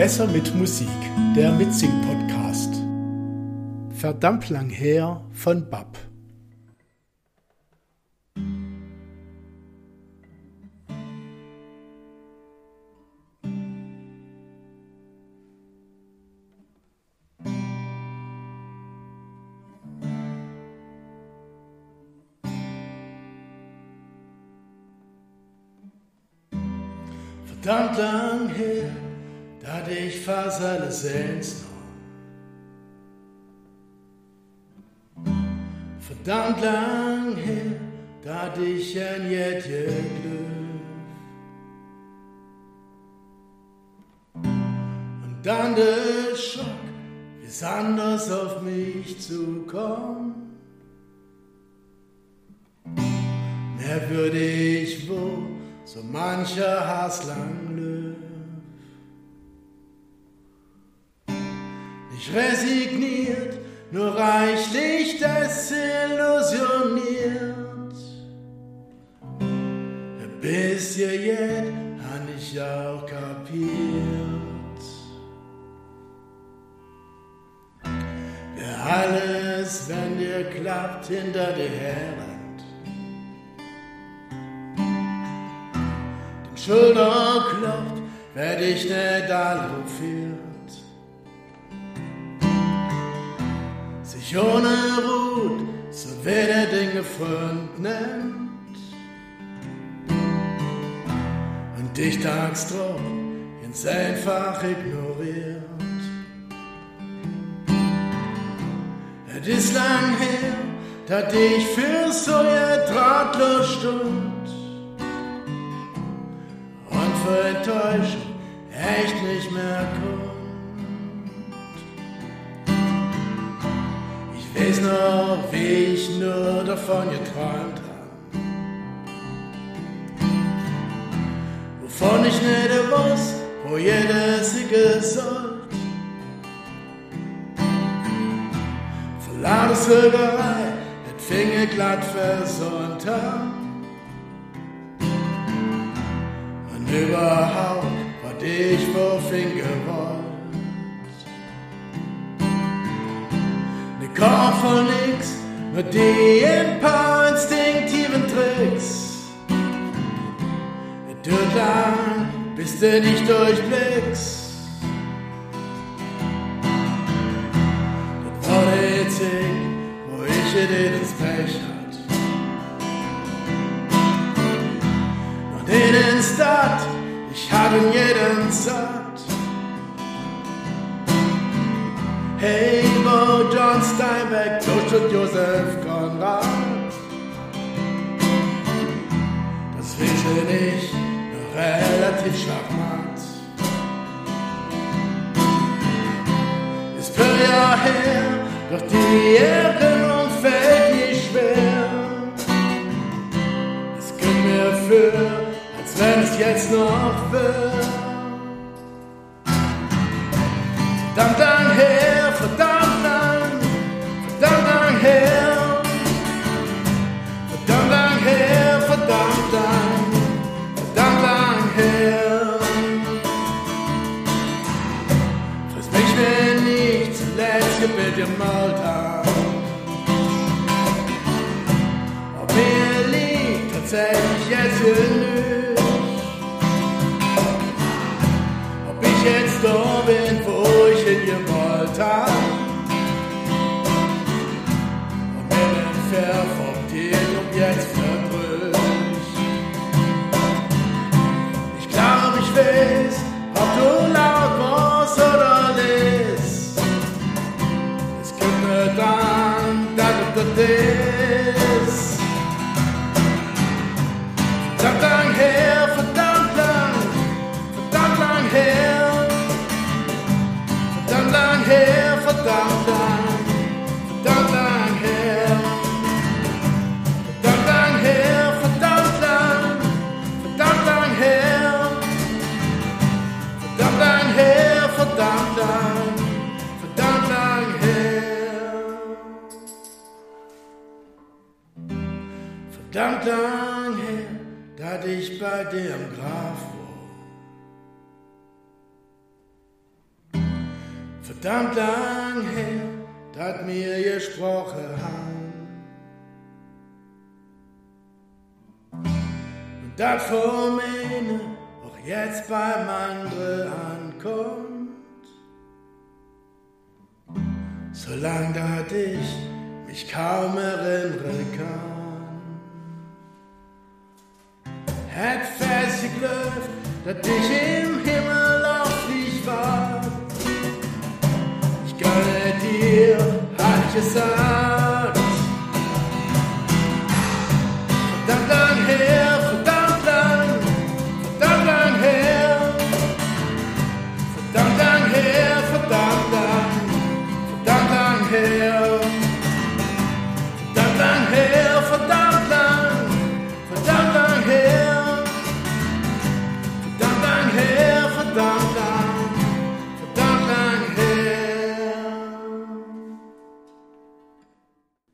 Besser mit Musik, der Mitsing-Podcast. Verdammt lang her von Bab. Verdammt lang her, da dich fast alles ins Verdammt lang her, da dich ein Jetje glück. Und dann der Schock, wie es anders auf mich zukommt. Mehr würde ich wohl so mancher Hass lang löf. Nicht resigniert, nur reichlich desillusioniert. Bis ihr jetzt han ich auch kapiert. Wer alles, wenn dir klappt, hinter dir herrennt. Den Schulter klopft, wer dich nicht alle führt. Ohne Ruht so weder Dinge Freund nennt und dich tags drauf ins einfach ignoriert. Es ist lang her, dat ich für so ihr drahtlos stund und für Enttäuschung echt nicht mehr kommt. Weiß noch, wie ich nur davon geträumt hab. Wovon ich nicht wusste, wo jeder sie gesagt. Vor lauter het Finger glatt versont hab. Und überhaupt, von nix mit den paar instinktiven Tricks. Du lang, bis du nicht durchblickst. Das war der Einzig, wo ich dir das Pech hat. In den Stadt, ich hab in jeden satt. Hey, John Steinbeck, Toast Josef Konrad. Das finde ich noch relativ charmant. Ist für Jahr her, doch die Erinnerung fällt mir schwer. Es kommt mir für, als wenn es jetzt noch wird. Verdammt lang gemalt hab. Ob mir liegt tatsächlich jetzt genügt. Ob ich jetzt da bin, wo ich hin gewollt hab. Dass Verdammt lang her, da ich bei dir am Graf war. verdammt lang her, dat mir gesprochen haben. Und dat vor meine auch jetzt beim andere ankommt. Solang dat ich mich kaum erinnern kann. Geglaubt, dat ich im Himmel auf dich war. Ich gönne dir, hat gesagt.